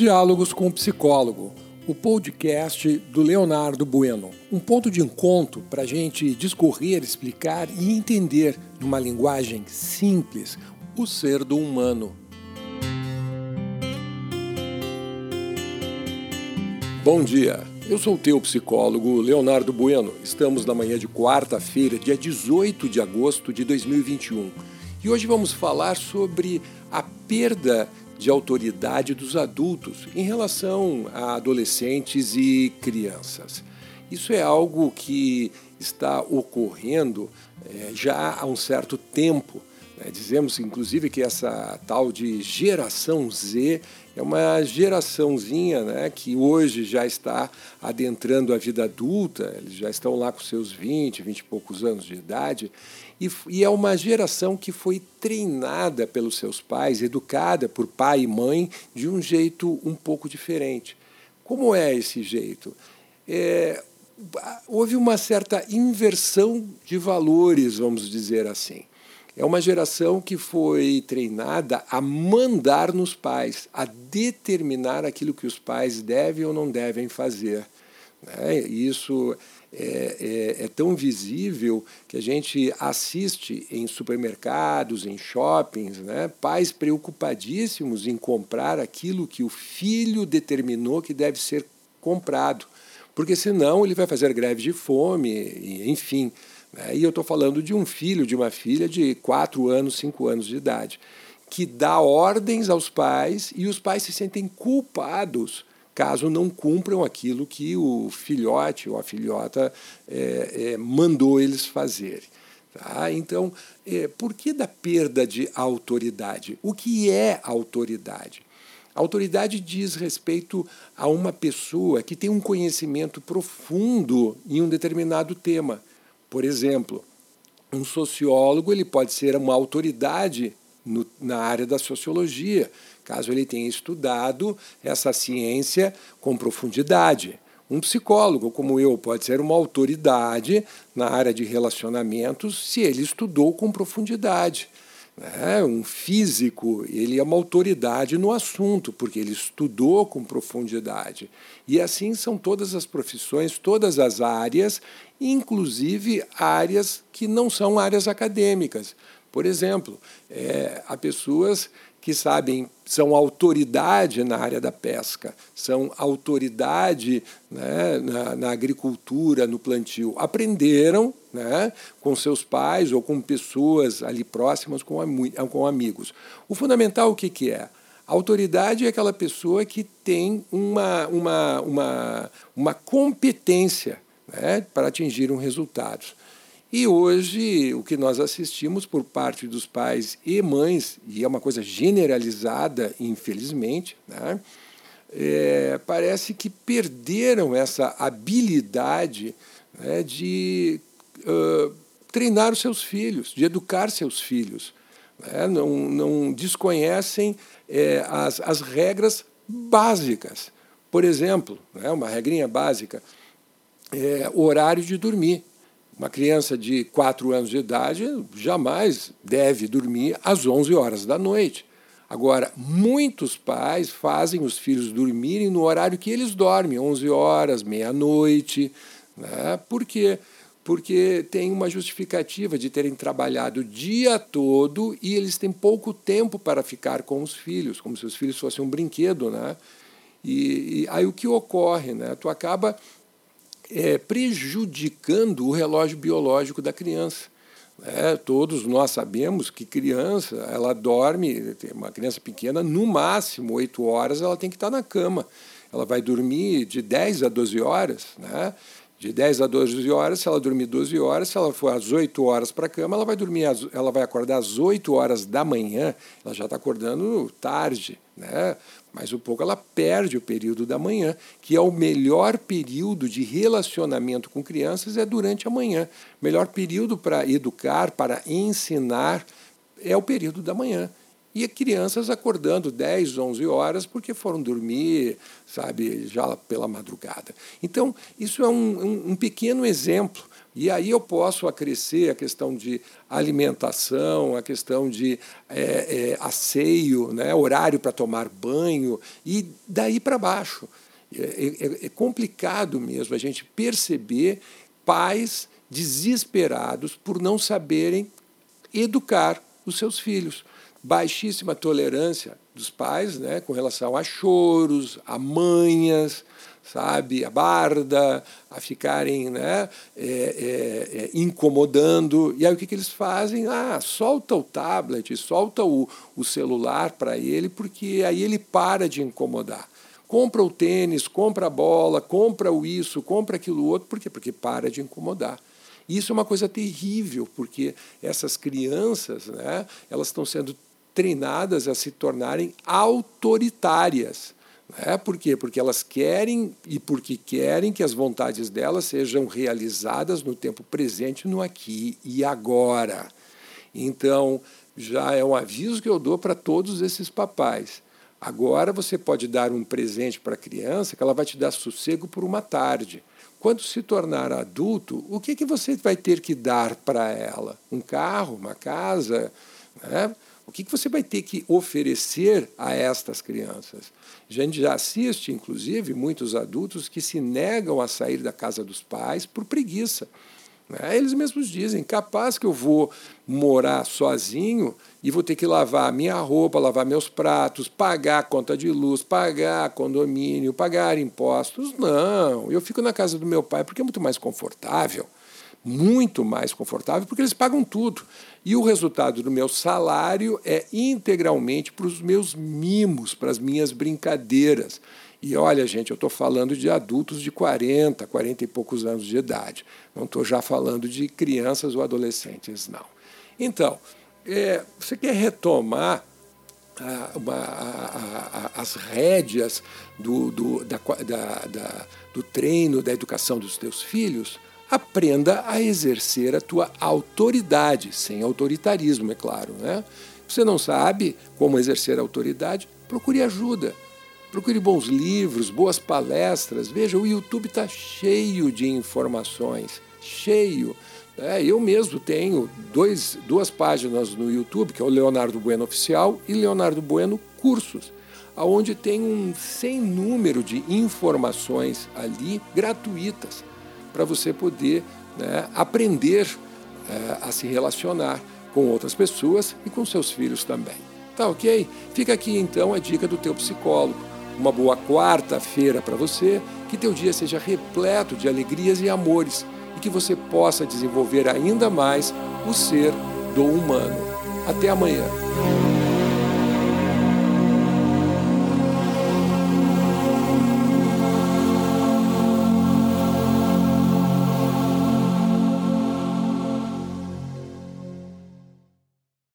Diálogos com o Psicólogo, o podcast do Leonardo Bueno. Um ponto de encontro para a gente discorrer, explicar e entender, numa linguagem simples, o ser do humano. Bom dia, eu sou o teu psicólogo Leonardo Bueno. Estamos na manhã de quarta-feira, dia 18 de agosto de 2021. E hoje vamos falar sobre a perda de autoridade dos adultos em relação a adolescentes e crianças. Isso é algo que está ocorrendo é, já há um certo tempo. Né? Dizemos, inclusive, que essa tal de geração Z é uma geraçãozinha né, que hoje já está adentrando a vida adulta, eles já estão lá com seus 20, 20 e poucos anos de idade, e, e é uma geração que foi treinada pelos seus pais, educada por pai e mãe de um jeito um pouco diferente. Como é esse jeito? É, houve uma certa inversão de valores, vamos dizer assim. É uma geração que foi treinada a mandar nos pais, a determinar aquilo que os pais devem ou não devem fazer. Né? Isso é, é, é, tão visível que a gente assiste em supermercados, em shoppings, né? pais preocupadíssimos em comprar aquilo que o filho determinou que deve ser comprado, porque senão ele vai fazer greve de fome, enfim. Né? E eu estou falando de um filho, de uma filha de 4 anos, 5 anos de idade, que dá ordens aos pais e os pais se sentem culpados caso não cumpram aquilo que o filhote ou a filhota é, é, mandou eles fazerem. Tá? Então, é, por que da perda de autoridade? O que é autoridade? autoridade diz respeito a uma pessoa que tem um conhecimento profundo em um determinado tema. Por exemplo, um sociólogo ele pode ser uma autoridade no, na área da sociologia, caso ele tenha estudado essa ciência com profundidade. Um psicólogo como eu pode ser uma autoridade na área de relacionamentos se ele estudou com profundidade. Né? Um físico, ele é uma autoridade no assunto, porque ele estudou com profundidade. E assim são todas as profissões, todas as áreas, inclusive áreas que não são áreas acadêmicas. Por exemplo, é, há pessoas que sabem, são autoridade na área da pesca, são autoridade né, na, na, agricultura, no plantio. Aprenderam né, com seus pais ou com pessoas ali próximas, com, com amigos. O fundamental o que, que é? A autoridade é aquela pessoa que tem uma, uma, uma, uma competência né, para atingir um resultado. E hoje o que nós assistimos por parte dos pais e mães, e é uma coisa generalizada, infelizmente, né, é, parece que perderam essa habilidade né, de uh, treinar os seus filhos, de educar seus filhos. Né, não, não desconhecem é, as, as regras básicas. Por exemplo, né, uma regrinha básica, é, horário de dormir. Uma criança de 4 anos de idade jamais deve dormir às 11 horas da noite. Agora, muitos pais fazem os filhos dormirem no horário que eles dormem, 11 horas, meia-noite. Né? Por quê? Porque tem uma justificativa de terem trabalhado o dia todo e eles têm pouco tempo para ficar com os filhos, como se os filhos fossem um brinquedo. Né? E, e aí o que ocorre? Né? Tu acaba é, prejudicando o relógio biológico da criança. É, todos nós sabemos que criança, ela dorme, uma criança pequena, no máximo oito horas ela tem que estar na cama. Ela vai dormir de 10 a 12 horas, né? De 10 a 12 horas, se ela dormir 12 horas, se ela for às 8 horas para a cama, ela vai dormir, ela vai acordar às 8 horas da manhã, ela já está acordando tarde, né? mas um pouco ela perde o período da manhã, que é o melhor período de relacionamento com crianças é durante a manhã. Melhor período para educar, para ensinar, é o período da manhã. E crianças acordando 10, 11 horas porque foram dormir, sabe, já pela madrugada. Então, isso é um, um, um pequeno exemplo E aí eu posso acrescer a questão de alimentação, a questão de é, é, asseio, né, horário para tomar banho, e daí para baixo. É, é, é complicado mesmo a gente perceber pais desesperados por não saberem educar os seus filhos. Baixíssima tolerância dos pais né, com relação a choros, a manhas, sabe, a barda, a ficarem né, é, é, é, incomodando. E aí o que, que eles fazem? Ah, solta o tablet, solta o, o celular para ele, porque aí ele para de incomodar. Compra o tênis, compra a bola, compra o isso, compra aquilo outro. Por quê? Porque para de incomodar. Isso é uma coisa terrível, porque essas crianças né, elas estão sendo treinadas a se tornarem autoritárias. É Por quê? Porque elas querem e porque querem que as vontades delas sejam realizadas no tempo presente, no aqui e agora. Então, já é um aviso que eu dou para todos esses papais. Agora você pode dar um presente para a criança que ela vai te dar sossego por uma tarde. Quando se tornar adulto, o que, que você vai ter que dar para ela? Um carro, uma casa? Né? O que você vai ter que oferecer a estas crianças? A gente já assiste, inclusive, muitos adultos que se negam a sair da casa dos pais por preguiça. Né? Eles mesmos dizem: capaz que eu vou morar sozinho e vou ter que lavar minha roupa, lavar meus pratos, pagar a conta de luz, pagar condomínio, pagar impostos. Não, eu fico na casa do meu pai porque é muito mais confortável muito mais confortável, porque eles pagam tudo. E o resultado do meu salário é integralmente para os meus mimos, para as minhas brincadeiras. E olha, gente, eu estou falando de adultos de 40, 40 e poucos anos de idade. Não estou já falando de crianças ou adolescentes, não. Então, é, você quer retomar a, uma, a, a, as rédeas do, do, da, da, da, do treino, da educação dos teus filhos? Aprenda a exercer a tua autoridade, sem autoritarismo, é claro. Né? Você não sabe como exercer a autoridade? Procure ajuda. Procure bons livros, boas palestras. Veja, o YouTube está cheio de informações, cheio. É, eu mesmo tenho dois, duas páginas no YouTube, que é o Leonardo Bueno Oficial e Leonardo Bueno Cursos, onde tem um sem número de informações ali gratuitas para você poder né, aprender é, a se relacionar com outras pessoas e com seus filhos também. Tá ok? Fica aqui então a dica do teu psicólogo. Uma boa quarta-feira para você, que teu dia seja repleto de alegrias e amores e que você possa desenvolver ainda mais o ser do humano. Até amanhã.